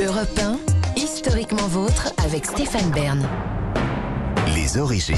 Europe 1, historiquement vôtre avec Stéphane Bern. Les origines.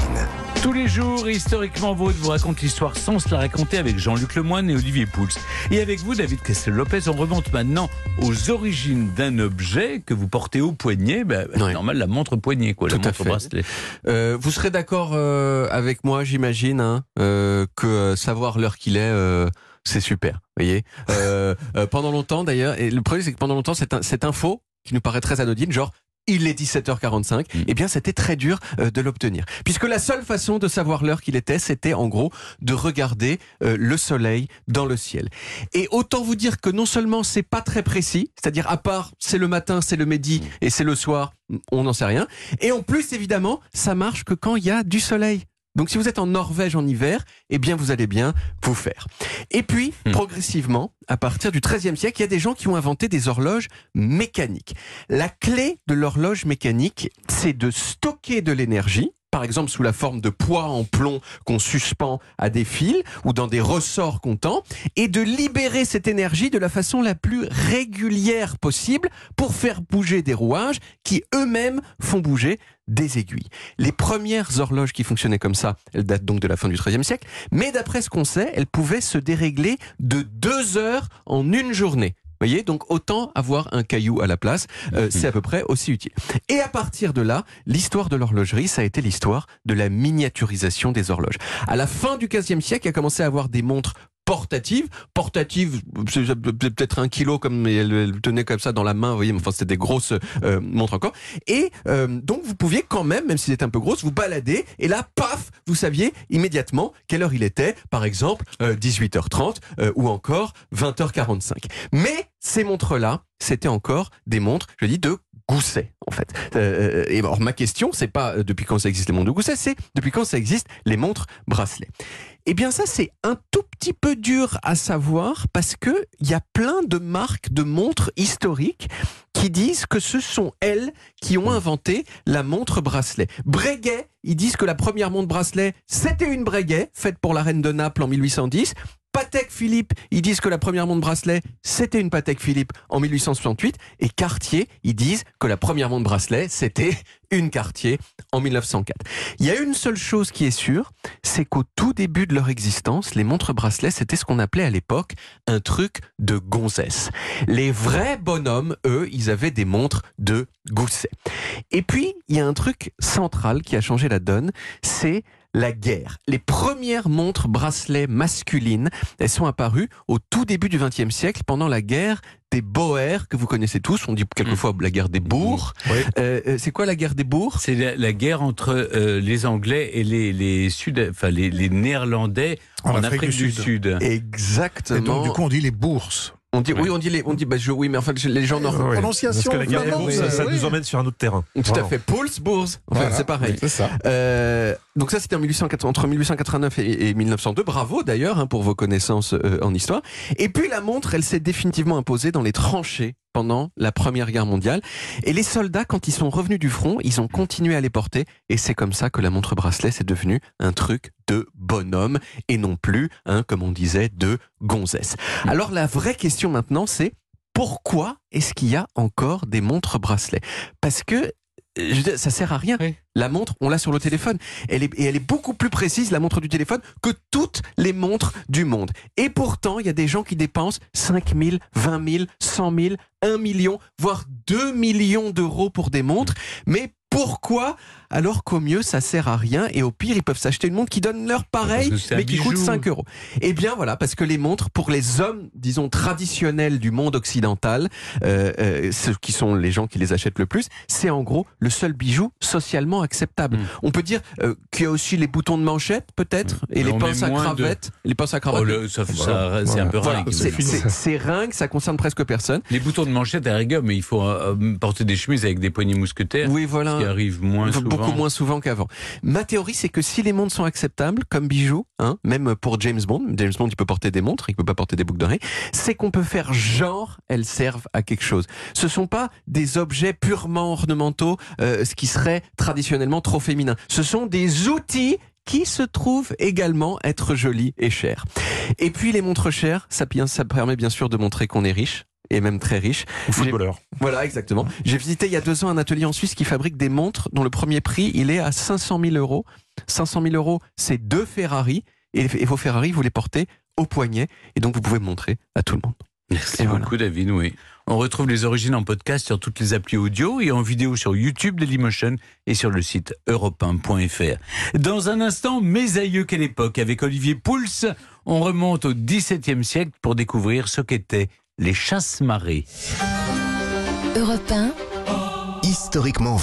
Tous les jours, historiquement vôtre vous raconte l'histoire sans se la raconter avec Jean-Luc Lemoyne et Olivier Pouls. Et avec vous, David Castel-Lopez, on remonte maintenant aux origines d'un objet que vous portez au poignet. Ben, Ouais. Normal, la montre poignet, quoi, la Tout à montre fait. bracelet. Euh, vous serez d'accord euh, avec moi, j'imagine, hein, euh, que euh, savoir l'heure qu'il est, euh, c'est super. Vous voyez. Euh, euh, pendant longtemps, d'ailleurs, et le problème c'est que pendant longtemps, cette, cette info qui nous paraît très anodine, genre. Il est 17h45. Mm. Eh bien, c'était très dur euh, de l'obtenir, puisque la seule façon de savoir l'heure qu'il était, c'était en gros de regarder euh, le soleil dans le ciel. Et autant vous dire que non seulement c'est pas très précis, c'est-à-dire à part c'est le matin, c'est le midi et c'est le soir, on n'en sait rien. Et en plus, évidemment, ça marche que quand il y a du soleil. Donc si vous êtes en Norvège en hiver, eh bien vous allez bien vous faire. Et puis, Hmm. progressivement, à partir du XIIIe siècle, il y a des gens qui ont inventé des horloges mécaniques. La clé de l'horloge mécanique, c'est de stocker de l'énergie, par exemple sous la forme de poids en plomb qu'on suspend à des fils ou dans des ressorts qu'on tend, et de libérer cette énergie de la façon la plus régulière possible pour faire bouger des rouages qui eux-mêmes font bouger des aiguilles. Les premières horloges qui fonctionnaient comme ça, elles datent donc de la fin du XIIIe siècle, mais d'après ce qu'on sait, elles pouvaient se dérégler de deux heures en une journée. Vous voyez, donc autant avoir un caillou à la place, euh, c'est à peu près aussi utile. Et à partir de là, l'histoire de l'horlogerie, ça a été l'histoire de la miniaturisation des horloges. À la fin du XVe siècle, il a commencé à avoir des montres Portatives, c'est peut-être un kilo comme elle, tenait comme ça dans la main, vous voyez, enfin c'était des grosses euh, montres encore. Et euh, donc vous pouviez quand même, même si c'était un peu grosse, vous balader et là, paf, vous saviez immédiatement quelle heure il était, par exemple euh, 18h30 euh, ou encore 20h45. Mais ces montres-là, c'était encore des montres, je dis, de gousset en fait. Et alors ma question, c'est pas depuis quand ça existe les montres de gousset, c'est depuis quand ça existe les montres bracelets. Eh bien ça c'est un tout peu dur à savoir parce que il y a plein de marques de montres historiques qui disent que ce sont elles qui ont inventé la montre bracelet. Breguet, ils disent que la première montre bracelet, c'était une Breguet faite pour la reine de Naples en 1810. Patek Philippe, ils disent que la première montre bracelet, c'était une Patek Philippe en 1868. Et Cartier, ils disent que la première montre bracelet, c'était une Cartier en 1904. Il y a une seule chose qui est sûre, c'est qu'au tout début de leur existence, les montres bracelets, c'était ce qu'on appelait à l'époque un truc de gonzesse. Les vrais bonhommes, eux, ils avaient des montres de gousset. Et puis, il y a un truc central qui a changé la donne, c'est la guerre. Les premières montres bracelets masculines, elles sont apparues au tout début du XXe siècle pendant la guerre des Boers que vous connaissez tous. On dit quelquefois la guerre des bourgs. Euh, euh, c'est quoi la guerre des bourgs? C'est la, la guerre entre euh, les Anglais et les, les Sud, enfin les, les Néerlandais en, Afrique, du Sud. Exactement. Et donc, du coup, on dit les bourses. on dit, oui, on dit les, on dit, bah, je- oui, mais enfin, les gens nord. Ouais. Prononciation Parce que la guerre des bourses, ça, ça oui. nous emmène sur un autre terrain. Tout à fait. Pulse, bourse. Enfin, Voilà. c'est pareil. C'est ça. Euh, donc ça, c'était en 1880 entre 1889 et, et 1902. Bravo d'ailleurs hein, pour vos connaissances euh, en histoire. Et puis la montre, elle s'est définitivement imposée dans les tranchées pendant la Première Guerre mondiale. Et les soldats, quand ils sont revenus du front, ils ont continué à les porter. Et c'est comme ça que la montre bracelet, c'est devenu un truc de bonhomme et non plus, hein, comme on disait, de gonzesse. Alors la vraie question maintenant, c'est pourquoi est-ce qu'il y a encore des montres bracelets? Parce que je veux dire, ça sert à rien. Oui. La montre, on l'a sur le téléphone. Elle est, et elle est beaucoup plus précise, la montre du téléphone, que toutes les montres du monde. Et pourtant, il y a des gens qui dépensent 5 000, 20 000, 100 000, 1 million, voire 2 millions d'euros pour des montres. Mais pourquoi alors qu'au mieux ça sert à rien et au pire ils peuvent s'acheter une montre qui donne l'heure pareil Parce que c'est un mais qui coûte bijou. 5 euros. Eh bien voilà parce que les montres pour les hommes disons traditionnels du monde occidental euh, euh, ceux qui sont les gens qui les achètent le plus c'est en gros le seul bijou socialement acceptable. Mm. On peut dire euh, qu'il y a aussi les boutons de manchette peut-être et Mais les pinces à cravate les pinces à cravate. Oh, le- ça, c'est un peu Voilà, ringue. c'est- ringue, ça concerne presque personne. Les boutons de manchette à rigueur, mais il faut euh, euh, porter des chemises avec des poignées mousquetaires, Oui, ce voilà. qui arrive moins souvent. Beaucoup moins souvent qu'avant. Ma théorie, c'est que si les montres sont acceptables comme bijoux, hein, même pour James Bond, James Bond, il peut porter des montres, il peut pas porter des boucles d'oreilles, c'est qu'on peut faire genre elles servent à quelque chose. Ce sont pas des objets purement ornementaux, euh, ce qui serait traditionnellement trop féminin. Ce sont des outils qui se trouvent également être jolis et chers. Et puis les montres chères, ça, ça permet bien sûr de montrer qu'on est riche. Et même très riches. Ou footballeur. Voilà, exactement. J'ai visité il y a deux ans un atelier en Suisse qui fabrique des montres dont le premier prix, il est à 500 000 euros. 500 000 euros, c'est deux Ferrari. Et, et vos Ferrari, vous les portez au poignet. Et donc, vous pouvez montrer à tout le monde. Merci Et voilà. beaucoup, David. Oui. On retrouve les origines en podcast sur toutes les applis audio et en vidéo sur YouTube Dailymotion et sur le site europe1.fr. Dans un instant, mes aïeux, quelle époque Avec Olivier Pouls, on remonte au XVIIe siècle pour découvrir ce qu'étaient les chasse-marées. Europe 1, Historiquement